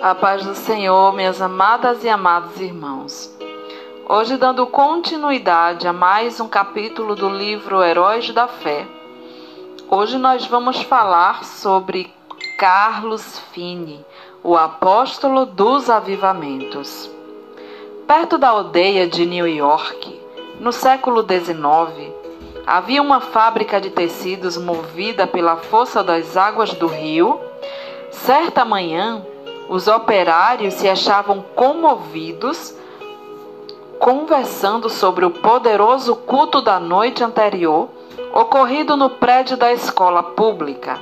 A paz do Senhor, minhas amadas e amados irmãos. Hoje, dando continuidade a mais um capítulo do livro Heróis da Fé, hoje nós vamos falar sobre Carlos Fini, o apóstolo dos avivamentos. Perto da aldeia de New York, no século XIX, havia uma fábrica de tecidos movida pela força das águas do rio. Certa manhã, os operários se achavam comovidos, conversando sobre o poderoso culto da noite anterior ocorrido no prédio da escola pública.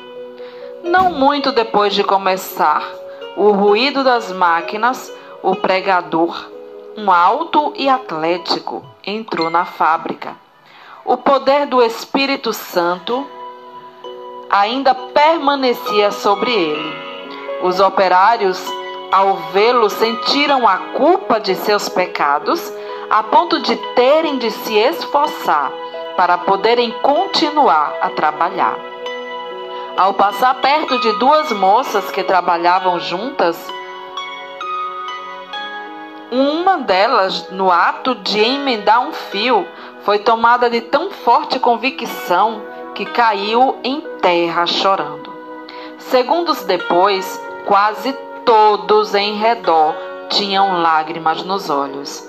Não muito depois de começar, o ruído das máquinas, o pregador, um alto e atlético, entrou na fábrica. O poder do Espírito Santo ainda permanecia sobre ele os operários, ao vê-lo, sentiram a culpa de seus pecados, a ponto de terem de se esforçar para poderem continuar a trabalhar. Ao passar perto de duas moças que trabalhavam juntas, uma delas, no ato de emendar um fio, foi tomada de tão forte convicção que caiu em terra chorando. Segundos depois, Quase todos em redor tinham lágrimas nos olhos.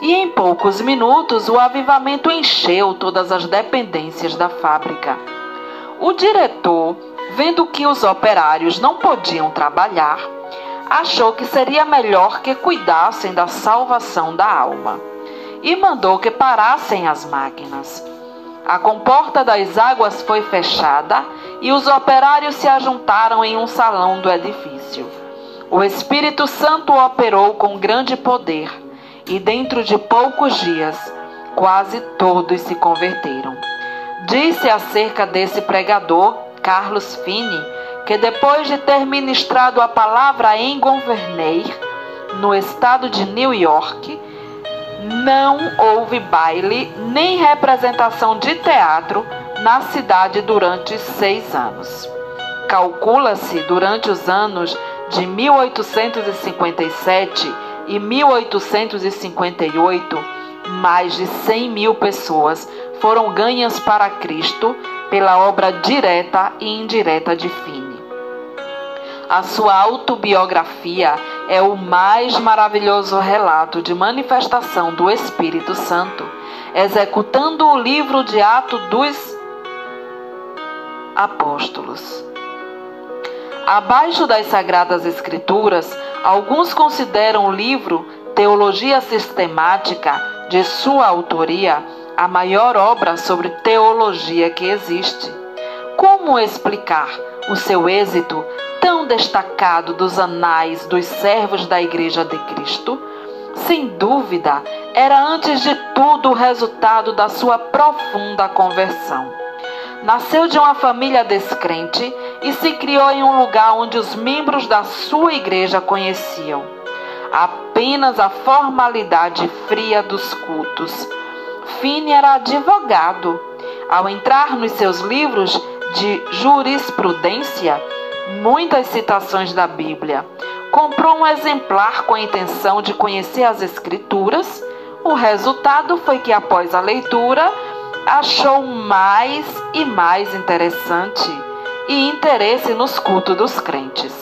E em poucos minutos o avivamento encheu todas as dependências da fábrica. O diretor, vendo que os operários não podiam trabalhar, achou que seria melhor que cuidassem da salvação da alma e mandou que parassem as máquinas. A comporta das águas foi fechada e os operários se ajuntaram em um salão do edifício. O Espírito Santo operou com grande poder e, dentro de poucos dias, quase todos se converteram. Disse acerca desse pregador, Carlos Fini, que depois de ter ministrado a palavra em Gouverneur, no estado de New York, não houve baile nem representação de teatro na cidade durante seis anos. Calcula-se durante os anos de 1857 e 1858, mais de 100 mil pessoas foram ganhas para Cristo pela obra direta e indireta de Fini. A sua autobiografia é o mais maravilhoso relato de manifestação do Espírito Santo, executando o livro de Atos dos Apóstolos. Abaixo das Sagradas Escrituras, alguns consideram o livro Teologia Sistemática, de sua autoria, a maior obra sobre teologia que existe. Como explicar o seu êxito tão destacado dos anais dos servos da Igreja de Cristo, sem dúvida, era antes de tudo o resultado da sua profunda conversão. Nasceu de uma família descrente e se criou em um lugar onde os membros da sua igreja conheciam apenas a formalidade fria dos cultos. Fini era advogado. Ao entrar nos seus livros de jurisprudência, muitas citações da Bíblia. Comprou um exemplar com a intenção de conhecer as Escrituras. O resultado foi que, após a leitura, achou mais e mais interessante e interesse nos cultos dos crentes.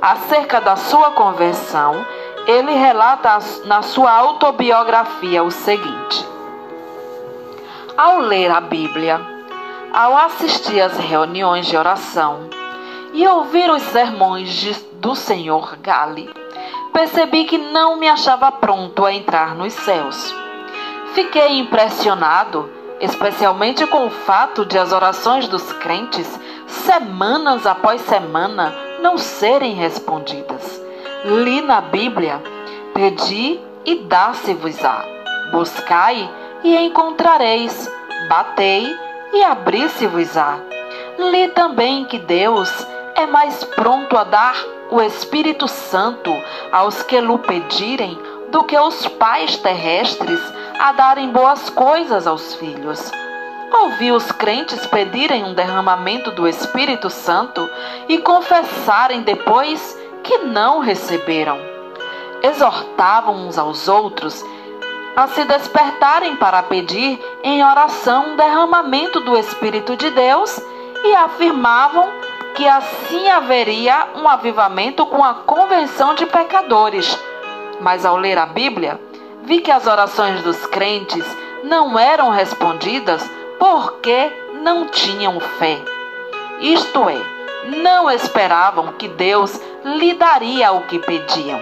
Acerca da sua conversão, ele relata na sua autobiografia o seguinte: Ao ler a Bíblia, ao assistir às reuniões de oração, e ouvir os sermões de, do Senhor Gali, percebi que não me achava pronto a entrar nos céus. Fiquei impressionado, especialmente com o fato de as orações dos crentes, semanas após semana, não serem respondidas. Li na Bíblia: Pedi e dá-se-vos-á. Buscai e encontrareis. Batei e abri-se-vos-á. Li também que Deus é mais pronto a dar o Espírito Santo aos que lhe pedirem do que os pais terrestres a darem boas coisas aos filhos. Ouvi os crentes pedirem um derramamento do Espírito Santo e confessarem depois que não receberam. Exortavam uns aos outros a se despertarem para pedir em oração um derramamento do Espírito de Deus e afirmavam que assim haveria um avivamento com a convenção de pecadores. Mas ao ler a Bíblia, vi que as orações dos crentes não eram respondidas porque não tinham fé. Isto é, não esperavam que Deus lhe daria o que pediam.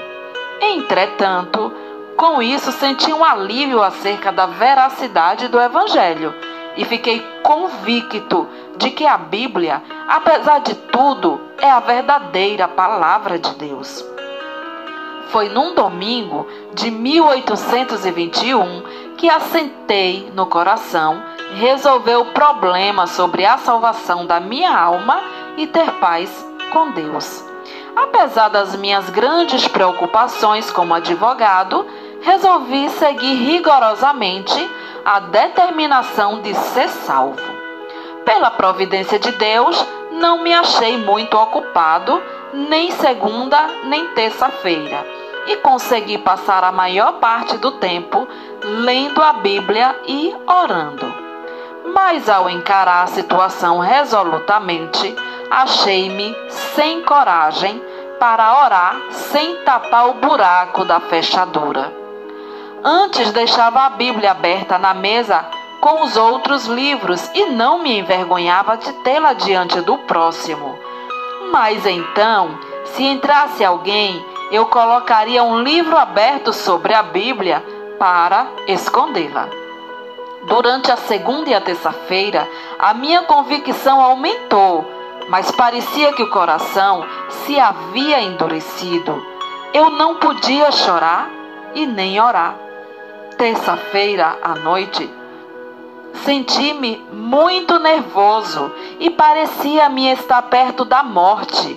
Entretanto, com isso senti um alívio acerca da veracidade do Evangelho e fiquei convicto de que a Bíblia, apesar de tudo, é a verdadeira palavra de Deus. Foi num domingo de 1821 que assentei no coração resolver o problema sobre a salvação da minha alma e ter paz com Deus. Apesar das minhas grandes preocupações como advogado, resolvi seguir rigorosamente a determinação de ser salvo. Pela providência de Deus, não me achei muito ocupado, nem segunda nem terça-feira, e consegui passar a maior parte do tempo lendo a Bíblia e orando. Mas ao encarar a situação resolutamente, achei-me sem coragem para orar sem tapar o buraco da fechadura. Antes deixava a Bíblia aberta na mesa com os outros livros e não me envergonhava de tê-la diante do próximo. Mas então, se entrasse alguém, eu colocaria um livro aberto sobre a Bíblia para escondê-la. Durante a segunda e a terça-feira, a minha convicção aumentou, mas parecia que o coração se havia endurecido. Eu não podia chorar e nem orar terça-feira à noite, senti-me muito nervoso e parecia-me estar perto da morte.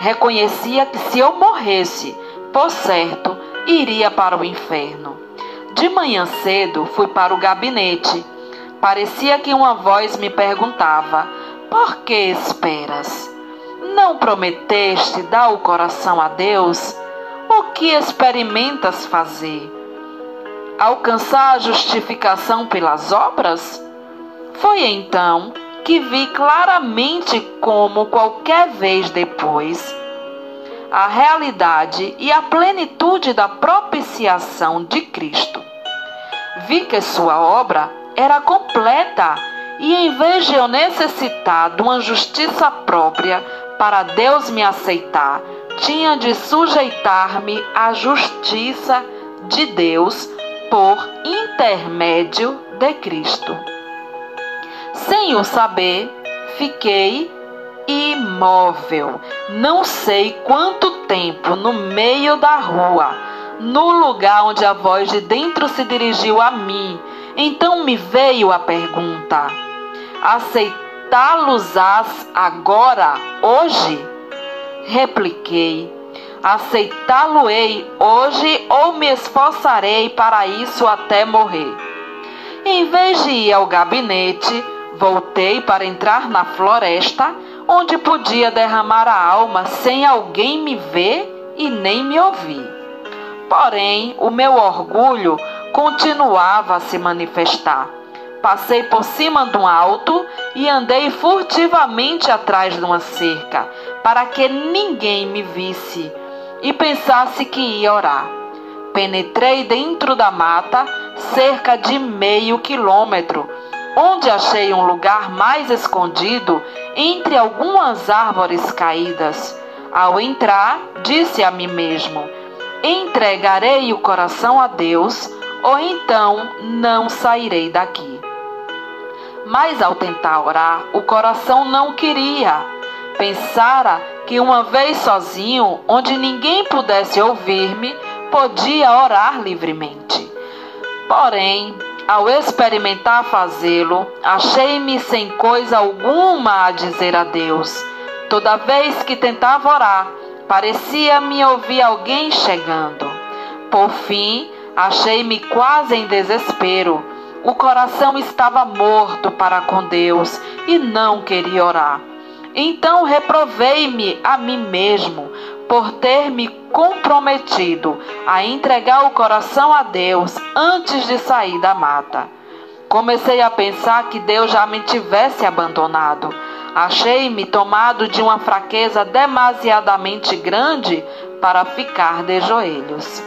Reconhecia que se eu morresse, por certo, iria para o inferno. De manhã cedo fui para o gabinete. Parecia que uma voz me perguntava: Por que esperas? Não prometeste dar o coração a Deus? O que experimentas fazer? Alcançar a justificação pelas obras? Foi então que vi claramente como qualquer vez depois a realidade e a plenitude da propiciação de Cristo. Vi que sua obra era completa e em vez de eu necessitar de uma justiça própria para Deus me aceitar, tinha de sujeitar-me à justiça de Deus por intermédio de Cristo. Sem o saber, fiquei imóvel, não sei quanto tempo, no meio da rua, no lugar onde a voz de dentro se dirigiu a mim. Então me veio a pergunta: aceitá-los-ás agora, hoje? Repliquei: aceitá-lo-ei hoje ou me esforçarei para isso até morrer. Em vez de ir ao gabinete, voltei para entrar na floresta, onde podia derramar a alma sem alguém me ver e nem me ouvir. Porém, o meu orgulho continuava a se manifestar. Passei por cima de um alto e andei furtivamente atrás de uma cerca, para que ninguém me visse e pensasse que ia orar. Penetrei dentro da mata, cerca de meio quilômetro, onde achei um lugar mais escondido entre algumas árvores caídas. Ao entrar, disse a mim mesmo: Entregarei o coração a Deus, ou então não sairei daqui. Mas ao tentar orar, o coração não queria. Pensara que uma vez sozinho, onde ninguém pudesse ouvir-me, podia orar livremente. Porém, ao experimentar fazê-lo, achei-me sem coisa alguma a dizer a Deus. Toda vez que tentava orar, parecia-me ouvir alguém chegando. Por fim, achei-me quase em desespero. O coração estava morto para com Deus e não queria orar. Então reprovei-me a mim mesmo, por ter me comprometido a entregar o coração a Deus antes de sair da mata. Comecei a pensar que Deus já me tivesse abandonado. Achei-me tomado de uma fraqueza demasiadamente grande para ficar de joelhos.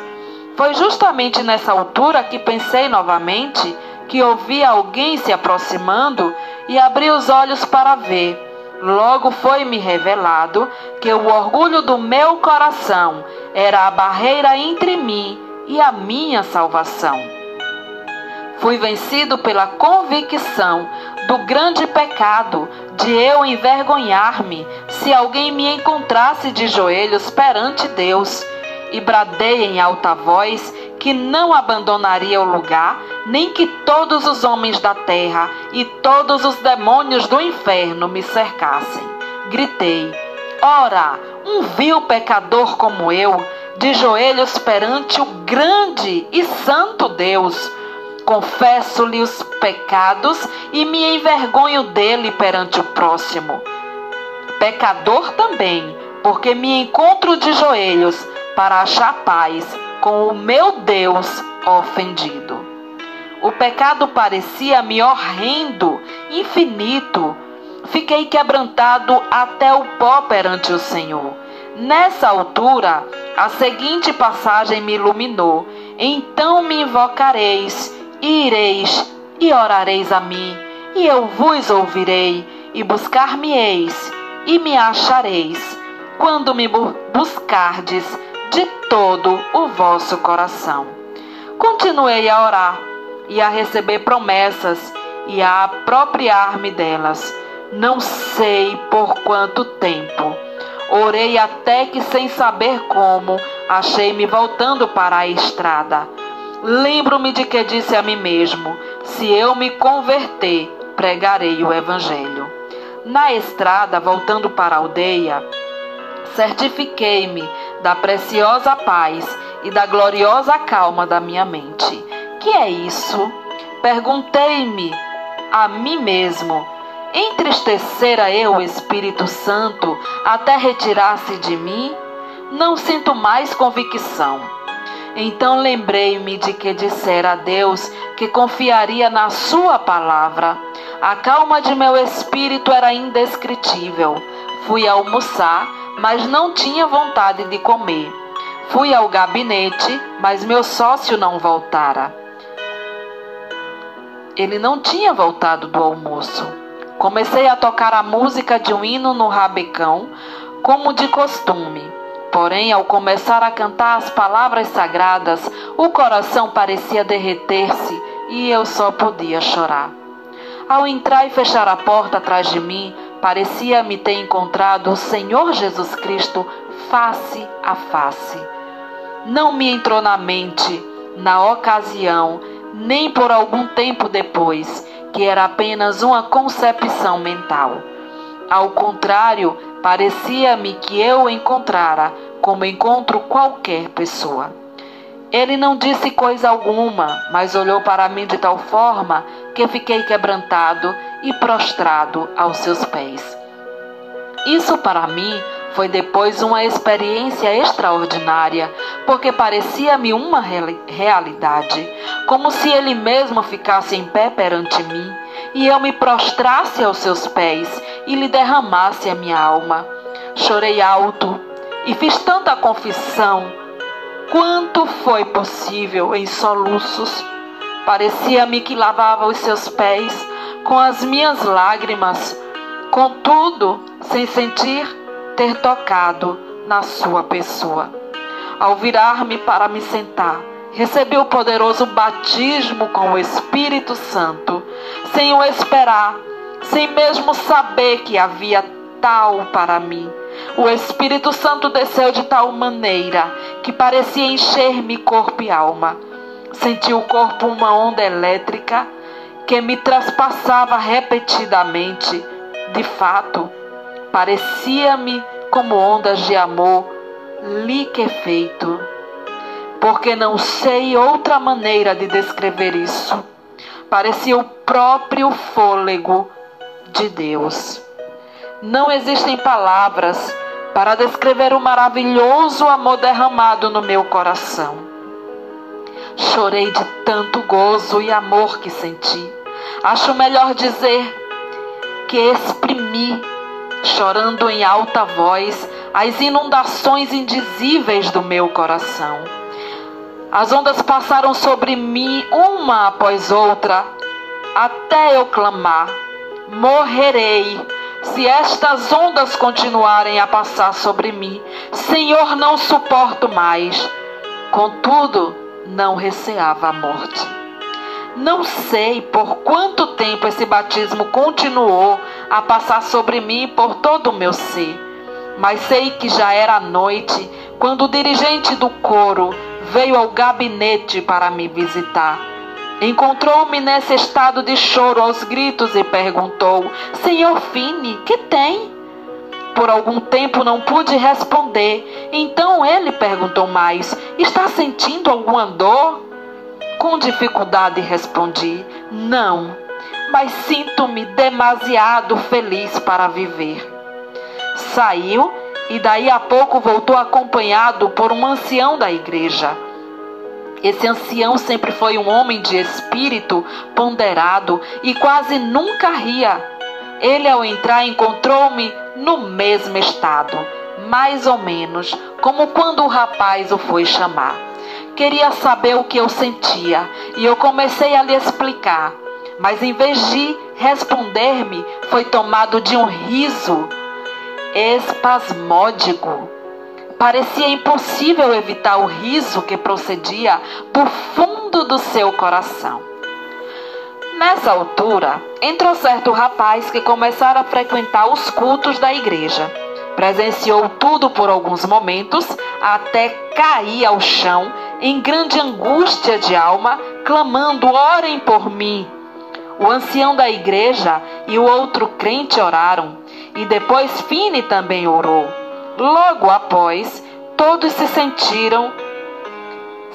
Foi justamente nessa altura que pensei novamente que ouvi alguém se aproximando e abri os olhos para ver. Logo foi-me revelado que o orgulho do meu coração era a barreira entre mim e a minha salvação. Fui vencido pela convicção do grande pecado de eu envergonhar-me se alguém me encontrasse de joelhos perante Deus e bradei em alta voz que não abandonaria o lugar, nem que todos os homens da terra e todos os demônios do inferno me cercassem. Gritei: Ora, um vil pecador como eu, de joelhos perante o grande e santo Deus, confesso-lhe os pecados e me envergonho dele perante o próximo. Pecador também, porque me encontro de joelhos para achar paz com o meu Deus ofendido. O pecado parecia-me horrendo, infinito. Fiquei quebrantado até o pó perante o Senhor. Nessa altura, a seguinte passagem me iluminou: Então me invocareis, e ireis, e orareis a mim, e eu vos ouvirei, e buscar-me-eis, e me achareis, quando me buscardes de todo o vosso coração. Continuei a orar e a receber promessas e a apropriar-me delas. Não sei por quanto tempo. Orei até que, sem saber como, achei-me voltando para a estrada. Lembro-me de que disse a mim mesmo: se eu me converter, pregarei o Evangelho. Na estrada, voltando para a aldeia, certifiquei-me da preciosa paz e da gloriosa calma da minha mente. Que é isso? Perguntei-me a mim mesmo. Entristecera eu o Espírito Santo até retirar-se de mim? Não sinto mais convicção. Então lembrei-me de que dissera a Deus que confiaria na Sua palavra. A calma de meu espírito era indescritível. Fui almoçar mas não tinha vontade de comer. Fui ao gabinete, mas meu sócio não voltara. Ele não tinha voltado do almoço. Comecei a tocar a música de um hino no rabecão, como de costume. Porém, ao começar a cantar as palavras sagradas, o coração parecia derreter-se e eu só podia chorar. Ao entrar e fechar a porta atrás de mim, Parecia-me ter encontrado o Senhor Jesus Cristo face a face. Não me entrou na mente, na ocasião, nem por algum tempo depois, que era apenas uma concepção mental. Ao contrário, parecia-me que eu encontrara como encontro qualquer pessoa. Ele não disse coisa alguma, mas olhou para mim de tal forma que fiquei quebrantado e prostrado aos seus pés. Isso para mim foi depois uma experiência extraordinária, porque parecia-me uma realidade, como se ele mesmo ficasse em pé perante mim e eu me prostrasse aos seus pés e lhe derramasse a minha alma. Chorei alto e fiz tanta confissão quanto foi possível em soluços. Parecia-me que lavava os seus pés com as minhas lágrimas, contudo, sem sentir ter tocado na sua pessoa. Ao virar-me para me sentar, recebi o poderoso batismo com o Espírito Santo, sem o esperar, sem mesmo saber que havia tal para mim. O Espírito Santo desceu de tal maneira que parecia encher-me corpo e alma. Senti o corpo uma onda elétrica que me traspassava repetidamente. De fato, parecia-me como ondas de amor liquefeito, porque não sei outra maneira de descrever isso. Parecia o próprio fôlego de Deus. Não existem palavras para descrever o maravilhoso amor derramado no meu coração. Chorei de tanto gozo e amor que senti. Acho melhor dizer que exprimi, chorando em alta voz, as inundações indizíveis do meu coração. As ondas passaram sobre mim uma após outra, até eu clamar: morrerei se estas ondas continuarem a passar sobre mim. Senhor, não suporto mais. Contudo, não receava a morte. Não sei por quanto tempo esse batismo continuou a passar sobre mim por todo o meu ser, mas sei que já era noite quando o dirigente do coro veio ao gabinete para me visitar. Encontrou-me nesse estado de choro aos gritos e perguntou: Senhor Fini, que tem? Por algum tempo não pude responder. Então ele perguntou mais: Está sentindo alguma dor? Com dificuldade respondi: Não, mas sinto-me demasiado feliz para viver. Saiu e daí a pouco voltou acompanhado por um ancião da igreja. Esse ancião sempre foi um homem de espírito ponderado e quase nunca ria. Ele, ao entrar, encontrou-me no mesmo estado, mais ou menos como quando o rapaz o foi chamar. Queria saber o que eu sentia e eu comecei a lhe explicar, mas em vez de responder-me, foi tomado de um riso espasmódico Parecia impossível evitar o riso que procedia do fundo do seu coração. Nessa altura, entrou certo rapaz que começara a frequentar os cultos da igreja. Presenciou tudo por alguns momentos, até cair ao chão em grande angústia de alma, clamando: Orem por mim. O ancião da igreja e o outro crente oraram, e depois Fine também orou. Logo após, todos se sentiram,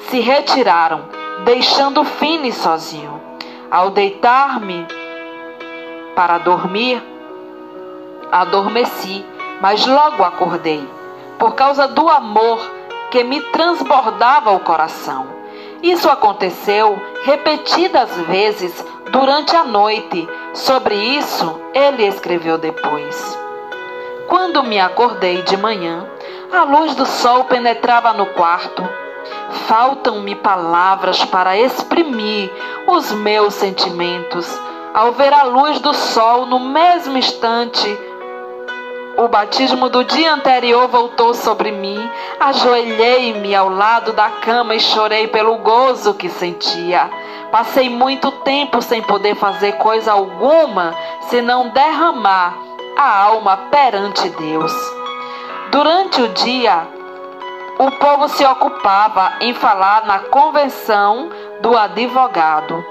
se retiraram, deixando Fini sozinho. Ao deitar-me para dormir, adormeci, mas logo acordei, por causa do amor que me transbordava o coração. Isso aconteceu repetidas vezes durante a noite. Sobre isso, ele escreveu depois. Quando me acordei de manhã, a luz do sol penetrava no quarto. Faltam-me palavras para exprimir os meus sentimentos. Ao ver a luz do sol no mesmo instante, o batismo do dia anterior voltou sobre mim. Ajoelhei-me ao lado da cama e chorei pelo gozo que sentia. Passei muito tempo sem poder fazer coisa alguma senão derramar a alma perante Deus. Durante o dia, o povo se ocupava em falar na convenção do advogado.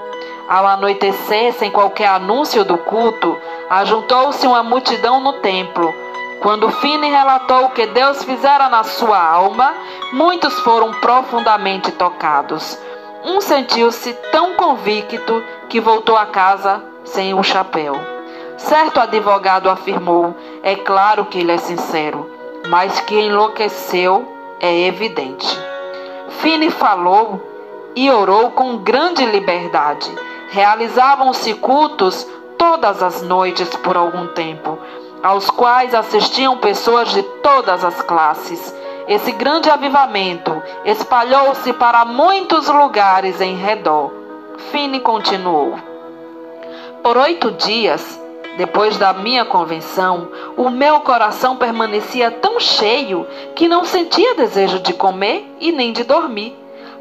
Ao anoitecer, sem qualquer anúncio do culto, ajuntou-se uma multidão no templo. Quando Fine relatou o que Deus fizera na sua alma, muitos foram profundamente tocados. Um sentiu-se tão convicto que voltou a casa sem o chapéu. Certo advogado afirmou: é claro que ele é sincero, mas que enlouqueceu é evidente. Fine falou e orou com grande liberdade. Realizavam-se cultos todas as noites por algum tempo, aos quais assistiam pessoas de todas as classes. Esse grande avivamento espalhou-se para muitos lugares em redor. Fine continuou. Por oito dias, depois da minha convenção, o meu coração permanecia tão cheio que não sentia desejo de comer e nem de dormir.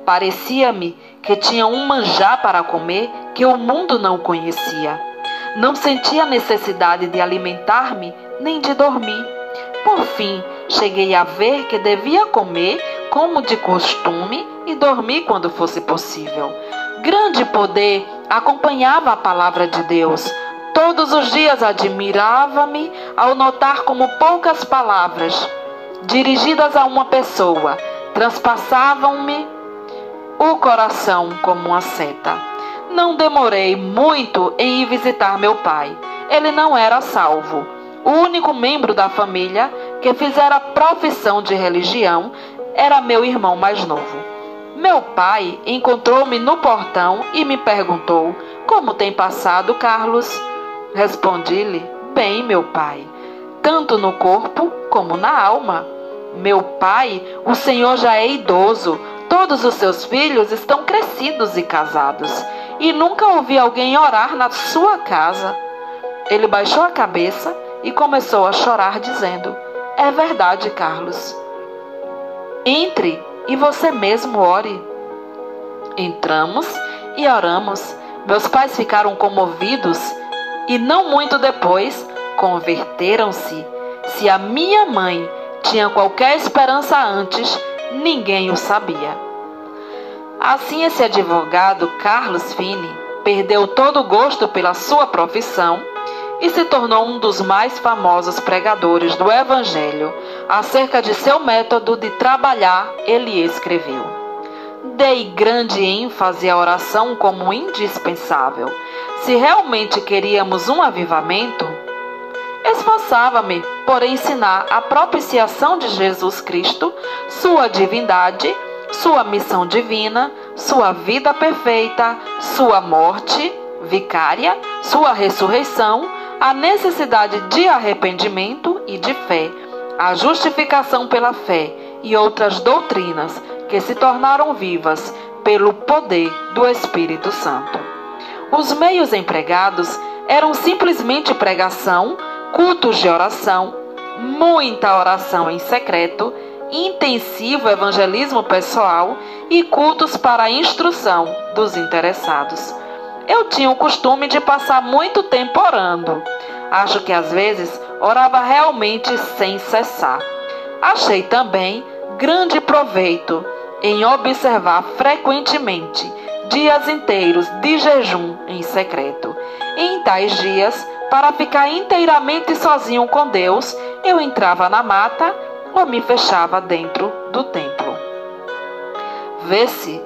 Parecia-me que tinha um manjar para comer que o mundo não conhecia. Não sentia necessidade de alimentar-me nem de dormir. Por fim, cheguei a ver que devia comer como de costume e dormir quando fosse possível. Grande poder acompanhava a palavra de Deus Todos os dias admirava-me ao notar como poucas palavras, dirigidas a uma pessoa, transpassavam-me o coração como uma seta. Não demorei muito em ir visitar meu pai. Ele não era salvo. O único membro da família que fizera profissão de religião, era meu irmão mais novo. Meu pai encontrou-me no portão e me perguntou: Como tem passado, Carlos? Respondi-lhe: Bem, meu pai, tanto no corpo como na alma. Meu pai, o senhor já é idoso, todos os seus filhos estão crescidos e casados, e nunca ouvi alguém orar na sua casa. Ele baixou a cabeça e começou a chorar, dizendo: É verdade, Carlos. Entre e você mesmo ore. Entramos e oramos. Meus pais ficaram comovidos e, não muito depois, converteram-se. Se a minha mãe tinha qualquer esperança antes, ninguém o sabia. Assim, esse advogado, Carlos Fini, perdeu todo o gosto pela sua profissão e se tornou um dos mais famosos pregadores do Evangelho. Acerca de seu método de trabalhar, ele escreveu: Dei grande ênfase à oração como indispensável. Se realmente queríamos um avivamento, esforçava-me por ensinar a propiciação de Jesus Cristo, sua divindade, sua missão divina, sua vida perfeita, sua morte vicária, sua ressurreição a necessidade de arrependimento e de fé, a justificação pela fé e outras doutrinas que se tornaram vivas pelo poder do Espírito Santo. Os meios empregados eram simplesmente pregação, cultos de oração, muita oração em secreto, intensivo evangelismo pessoal e cultos para a instrução dos interessados. Eu tinha o costume de passar muito tempo orando. Acho que às vezes orava realmente sem cessar. Achei também grande proveito em observar frequentemente dias inteiros de jejum em secreto. em tais dias, para ficar inteiramente sozinho com Deus, eu entrava na mata ou me fechava dentro do templo. Vê-se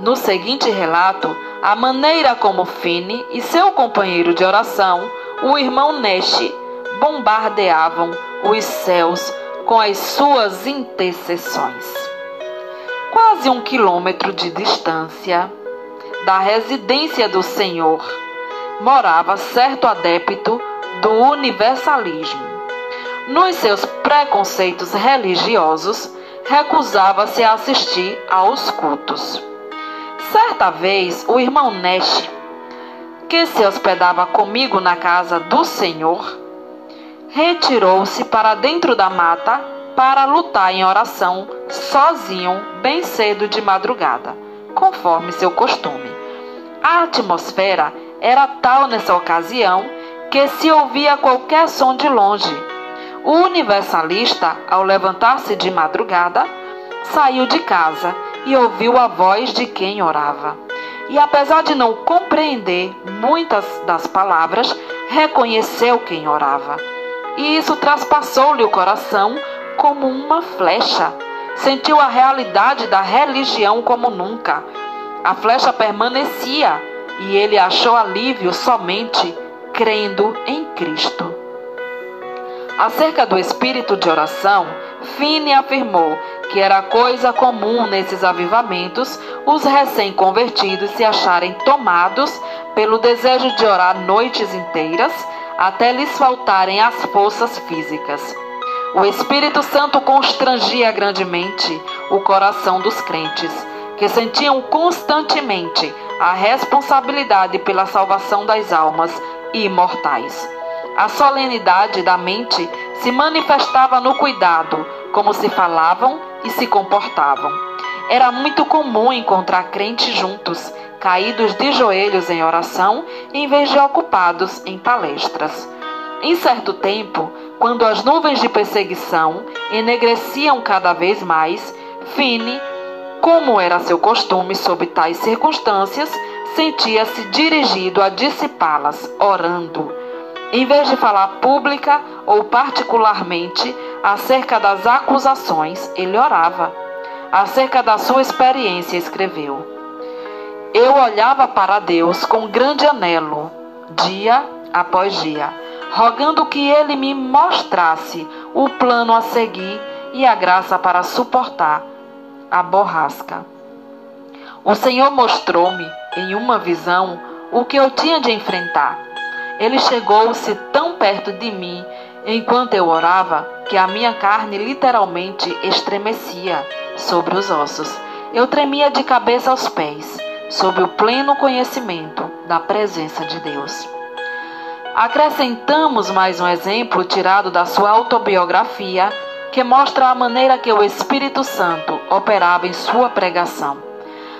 no seguinte relato a maneira como Fine e seu companheiro de oração, o irmão Nesh, bombardeavam os céus com as suas intercessões. Quase um quilômetro de distância da residência do Senhor morava certo adepto do universalismo. Nos seus preconceitos religiosos, recusava-se a assistir aos cultos. Certa vez, o irmão Nesh, que se hospedava comigo na casa do Senhor, retirou-se para dentro da mata para lutar em oração sozinho, bem cedo de madrugada, conforme seu costume. A atmosfera era tal nessa ocasião que se ouvia qualquer som de longe. O universalista, ao levantar-se de madrugada, saiu de casa e ouviu a voz de quem orava. E apesar de não compreender muitas das palavras, reconheceu quem orava. E isso traspassou-lhe o coração como uma flecha. Sentiu a realidade da religião como nunca. A flecha permanecia e ele achou alívio somente crendo em Cristo. Acerca do espírito de oração, Fine afirmou que era coisa comum nesses avivamentos os recém-convertidos se acharem tomados pelo desejo de orar noites inteiras até lhes faltarem as forças físicas. O Espírito Santo constrangia grandemente o coração dos crentes, que sentiam constantemente a responsabilidade pela salvação das almas imortais. A solenidade da mente se manifestava no cuidado, como se falavam e se comportavam. Era muito comum encontrar crentes juntos, caídos de joelhos em oração, em vez de ocupados em palestras. Em certo tempo, quando as nuvens de perseguição enegreciam cada vez mais, Fine, como era seu costume sob tais circunstâncias, sentia-se dirigido a dissipá-las, orando. Em vez de falar pública ou particularmente acerca das acusações, ele orava. Acerca da sua experiência, escreveu: Eu olhava para Deus com grande anelo, dia após dia, rogando que ele me mostrasse o plano a seguir e a graça para suportar a borrasca. O Senhor mostrou-me, em uma visão, o que eu tinha de enfrentar. Ele chegou-se tão perto de mim enquanto eu orava que a minha carne literalmente estremecia sobre os ossos. Eu tremia de cabeça aos pés, sob o pleno conhecimento da presença de Deus. Acrescentamos mais um exemplo tirado da sua autobiografia, que mostra a maneira que o Espírito Santo operava em sua pregação.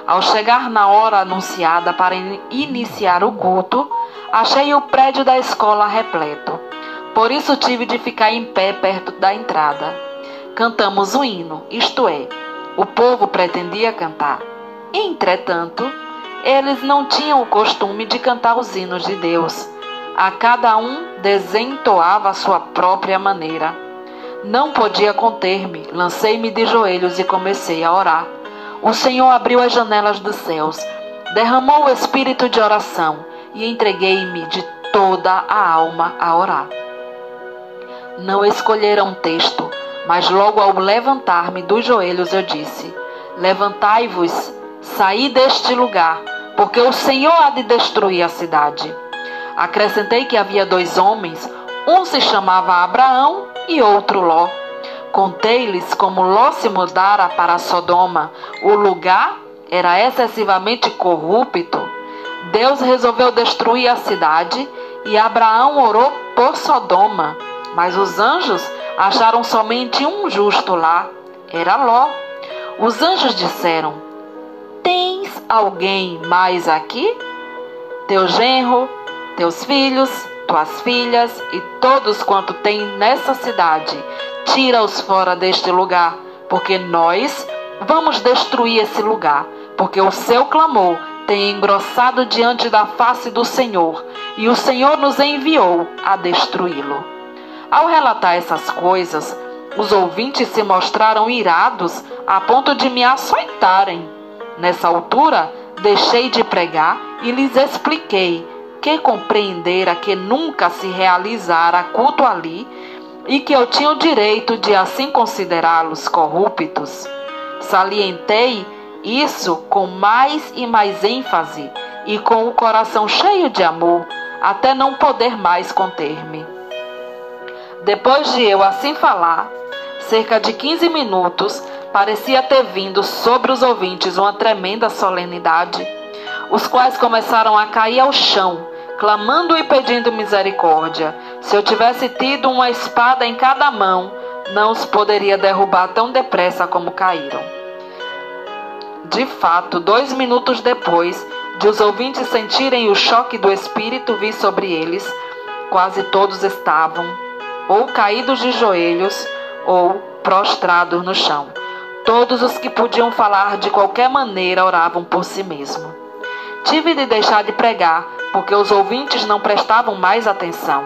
Ao chegar na hora anunciada para iniciar o culto, achei o prédio da escola repleto. Por isso tive de ficar em pé perto da entrada. Cantamos o hino, isto é, o povo pretendia cantar. Entretanto, eles não tinham o costume de cantar os hinos de Deus. A cada um desentoava a sua própria maneira. Não podia conter-me, lancei-me de joelhos e comecei a orar. O Senhor abriu as janelas dos céus, derramou o espírito de oração e entreguei-me de toda a alma a orar. Não escolheram texto, mas logo ao levantar-me dos joelhos eu disse: Levantai-vos, saí deste lugar, porque o Senhor há de destruir a cidade. Acrescentei que havia dois homens, um se chamava Abraão e outro Ló. Contei-lhes como Ló se mudara para Sodoma. O lugar era excessivamente corrupto. Deus resolveu destruir a cidade e Abraão orou por Sodoma. Mas os anjos acharam somente um justo lá, era Ló. Os anjos disseram: Tens alguém mais aqui? Teu genro, teus filhos, tuas filhas e todos quanto tem nessa cidade, tira-os fora deste lugar, porque nós vamos destruir esse lugar, porque o seu clamor tem engrossado diante da face do Senhor, e o Senhor nos enviou a destruí-lo. Ao relatar essas coisas, os ouvintes se mostraram irados a ponto de me açoitarem. Nessa altura, deixei de pregar e lhes expliquei que compreendera que nunca se realizara culto ali e que eu tinha o direito de assim considerá-los corruptos. Salientei isso com mais e mais ênfase e com o coração cheio de amor, até não poder mais conter-me. Depois de eu assim falar, cerca de 15 minutos, parecia ter vindo sobre os ouvintes uma tremenda solenidade, os quais começaram a cair ao chão, clamando e pedindo misericórdia. Se eu tivesse tido uma espada em cada mão, não os poderia derrubar tão depressa como caíram. De fato, dois minutos depois de os ouvintes sentirem o choque do espírito vir sobre eles, quase todos estavam ou caídos de joelhos, ou prostrados no chão. Todos os que podiam falar de qualquer maneira oravam por si mesmo. Tive de deixar de pregar, porque os ouvintes não prestavam mais atenção.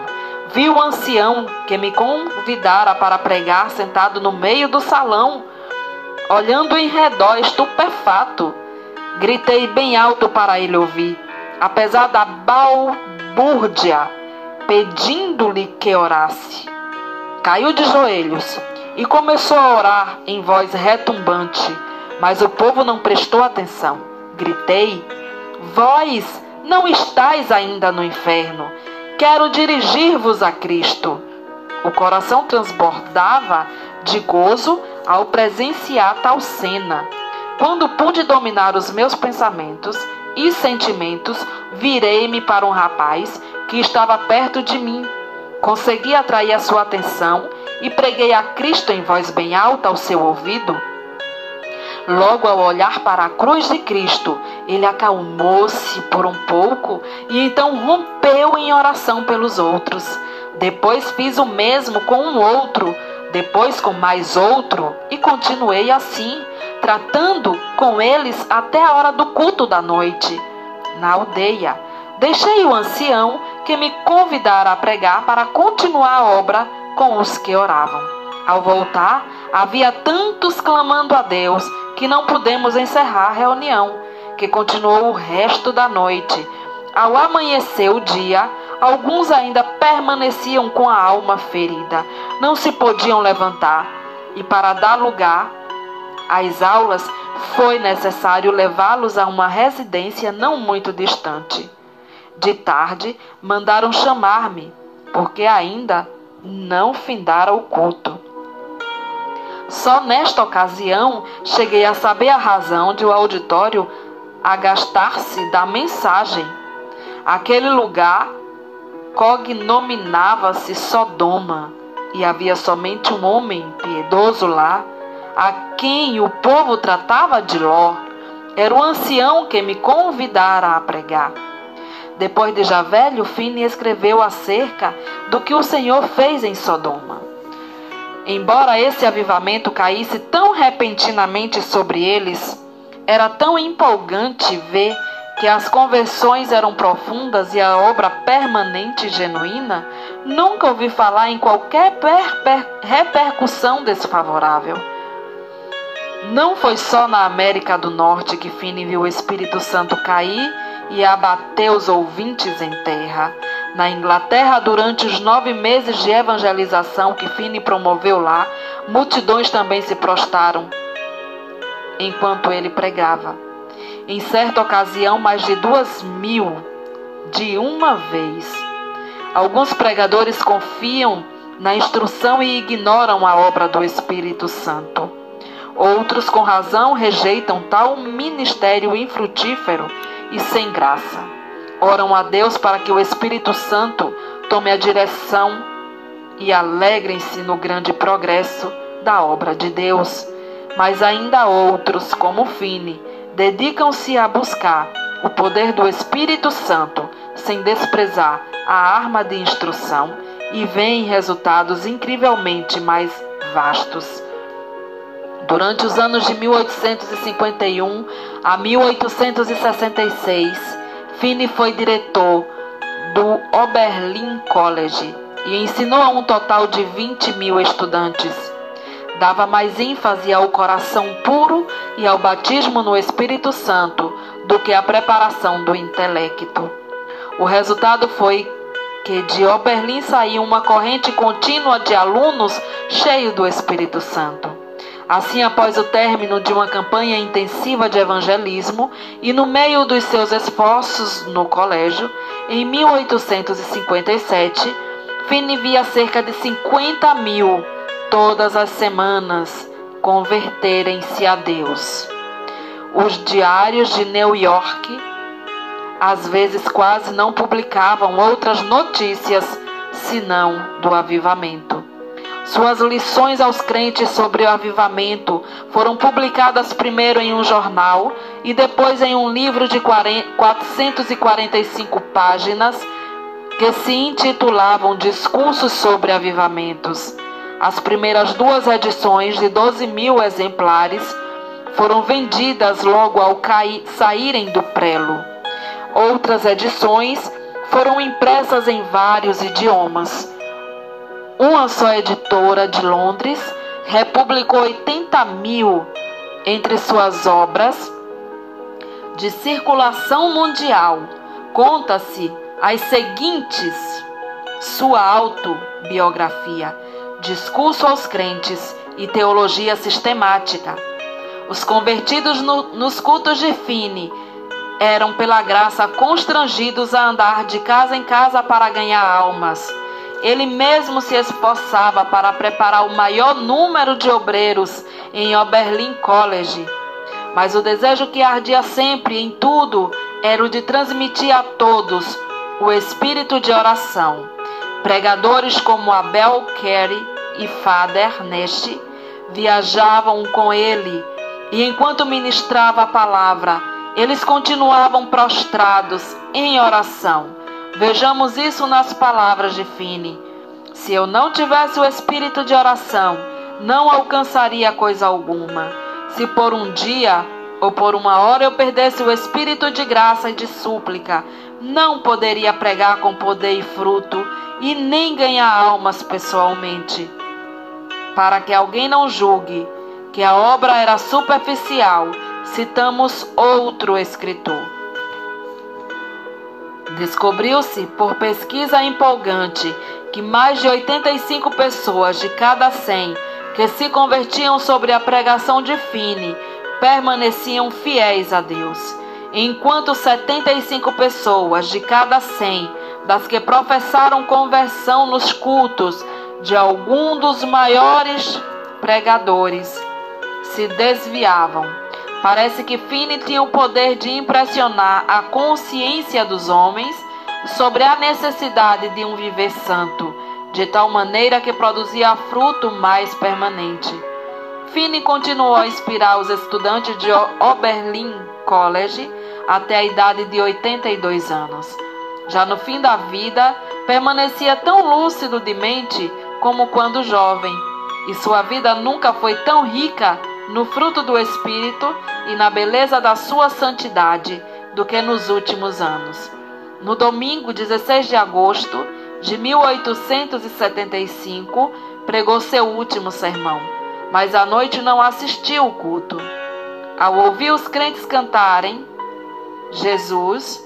Vi o ancião que me convidara para pregar sentado no meio do salão, olhando em redor estupefato. Gritei bem alto para ele ouvir, apesar da balbúrdia pedindo-lhe que orasse. Caiu de joelhos e começou a orar em voz retumbante, mas o povo não prestou atenção. Gritei: Vós não estáis ainda no inferno. Quero dirigir-vos a Cristo. O coração transbordava de gozo ao presenciar tal cena. Quando pude dominar os meus pensamentos e sentimentos, virei-me para um rapaz que estava perto de mim. Consegui atrair a sua atenção e preguei a Cristo em voz bem alta ao seu ouvido. Logo ao olhar para a cruz de Cristo, ele acalmou-se por um pouco e então rompeu em oração pelos outros. Depois fiz o mesmo com um outro, depois com mais outro e continuei assim, tratando com eles até a hora do culto da noite. Na aldeia, Deixei o ancião que me convidara a pregar para continuar a obra com os que oravam. Ao voltar, havia tantos clamando a Deus que não pudemos encerrar a reunião, que continuou o resto da noite. Ao amanhecer o dia, Alguns ainda permaneciam com a alma ferida, não se podiam levantar, e para dar lugar às aulas foi necessário levá-los a uma residência não muito distante. De tarde, mandaram chamar-me, porque ainda não findara o culto. Só nesta ocasião cheguei a saber a razão de o auditório agastar-se da mensagem. Aquele lugar cognominava-se Sodoma, e havia somente um homem piedoso lá, a quem o povo tratava de Ló. Era o ancião que me convidara a pregar. Depois de já velho, Fini escreveu acerca do que o Senhor fez em Sodoma. Embora esse avivamento caísse tão repentinamente sobre eles, era tão empolgante ver que as conversões eram profundas e a obra permanente e genuína, nunca ouvi falar em qualquer repercussão desfavorável. Não foi só na América do Norte que Finney viu o Espírito Santo cair e abater os ouvintes em terra. Na Inglaterra, durante os nove meses de evangelização que Finney promoveu lá, multidões também se prostaram enquanto ele pregava. Em certa ocasião, mais de duas mil de uma vez. Alguns pregadores confiam na instrução e ignoram a obra do Espírito Santo. Outros, com razão, rejeitam tal ministério infrutífero e sem graça. Oram a Deus para que o Espírito Santo tome a direção e alegrem-se no grande progresso da obra de Deus. Mas ainda outros, como Fine, dedicam-se a buscar o poder do Espírito Santo sem desprezar a arma de instrução e veem resultados incrivelmente mais vastos. Durante os anos de 1851 a 1866, Finney foi diretor do Oberlin College e ensinou a um total de 20 mil estudantes dava mais ênfase ao coração puro e ao batismo no Espírito Santo do que à preparação do intelecto. O resultado foi que de Oberlin saiu uma corrente contínua de alunos cheios do Espírito Santo. Assim, após o término de uma campanha intensiva de evangelismo e no meio dos seus esforços no colégio, em 1857, Finney via cerca de 50 mil todas as semanas converterem-se a Deus. Os diários de New York às vezes quase não publicavam outras notícias senão do avivamento. Suas lições aos crentes sobre o avivamento foram publicadas primeiro em um jornal e depois em um livro de 445 páginas que se intitulavam Discursos sobre Avivamentos. As primeiras duas edições, de 12 mil exemplares, foram vendidas logo ao cair, saírem do prelo. Outras edições foram impressas em vários idiomas. Uma só editora de Londres republicou 80 mil entre suas obras de circulação mundial. Conta-se as seguintes: sua autobiografia discurso aos crentes e teologia sistemática. Os convertidos no, nos cultos de Fine eram, pela graça, constrangidos a andar de casa em casa para ganhar almas. Ele mesmo se esforçava para preparar o maior número de obreiros em Oberlin College. Mas o desejo que ardia sempre em tudo era o de transmitir a todos o espírito de oração. Pregadores como Abel Carey e Father Neste viajavam com ele, e enquanto ministrava a palavra, eles continuavam prostrados em oração. Vejamos isso nas palavras de Fini. Se eu não tivesse o espírito de oração, não alcançaria coisa alguma. Se por um dia ou por uma hora eu perdesse o espírito de graça e de súplica, não poderia pregar com poder e fruto e nem ganhar almas pessoalmente. Para que alguém não julgue que a obra era superficial, citamos outro escritor. Descobriu-se, por pesquisa empolgante, que mais de 85 pessoas de cada 100 que se convertiam sobre a pregação de Fine permaneciam fiéis a Deus, enquanto 75 pessoas de cada 100 das que professaram conversão nos cultos de algum dos maiores pregadores se desviavam. Parece que Fine tinha o poder de impressionar a consciência dos homens sobre a necessidade de um viver santo, de tal maneira que produzia fruto mais permanente. Fine continuou a inspirar os estudantes de Oberlin College até a idade de 82 anos. Já no fim da vida, permanecia tão lúcido de mente como quando jovem, e sua vida nunca foi tão rica no fruto do Espírito e na beleza da sua santidade do que nos últimos anos. No domingo 16 de agosto de 1875, pregou seu último sermão, mas à noite não assistiu o culto. Ao ouvir os crentes cantarem, Jesus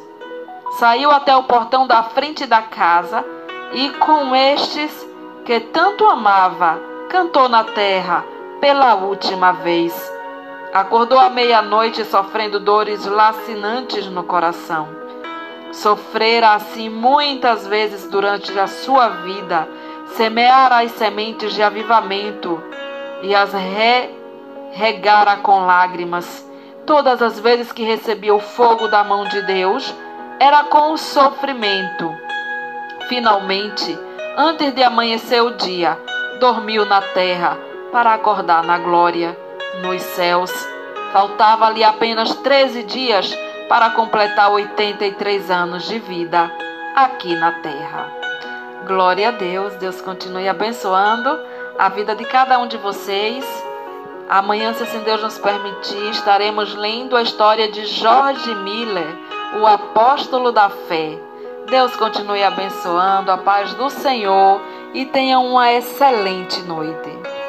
saiu até o portão da frente da casa e com estes que tanto amava, cantou na terra pela última vez. Acordou à meia-noite sofrendo dores lacinantes no coração. Sofrera assim muitas vezes durante a sua vida, semeara as sementes de avivamento e as re regara com lágrimas. Todas as vezes que recebia o fogo da mão de Deus, era com o sofrimento. Finalmente, antes de amanhecer o dia, dormiu na terra para acordar na glória nos céus. Faltava-lhe apenas 13 dias para completar 83 anos de vida aqui na terra. Glória a Deus, Deus continue abençoando a vida de cada um de vocês. Amanhã, se assim Deus nos permitir, estaremos lendo a história de George Miller, o apóstolo da fé. Deus continue abençoando, a paz do Senhor e tenha uma excelente noite.